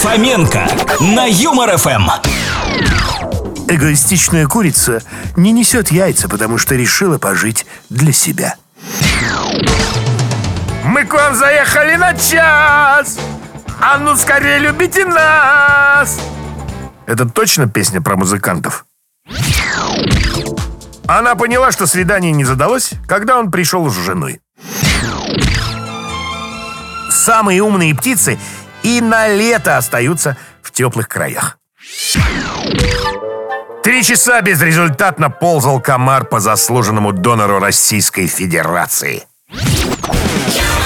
Фоменко на Юмор ФМ. Эгоистичная курица не несет яйца, потому что решила пожить для себя. Мы к вам заехали на час! А ну скорее любите нас! Это точно песня про музыкантов? Она поняла, что свидание не задалось, когда он пришел с женой. Самые умные птицы и на лето остаются в теплых краях. Три часа безрезультатно ползал комар по заслуженному донору Российской Федерации. Yeah!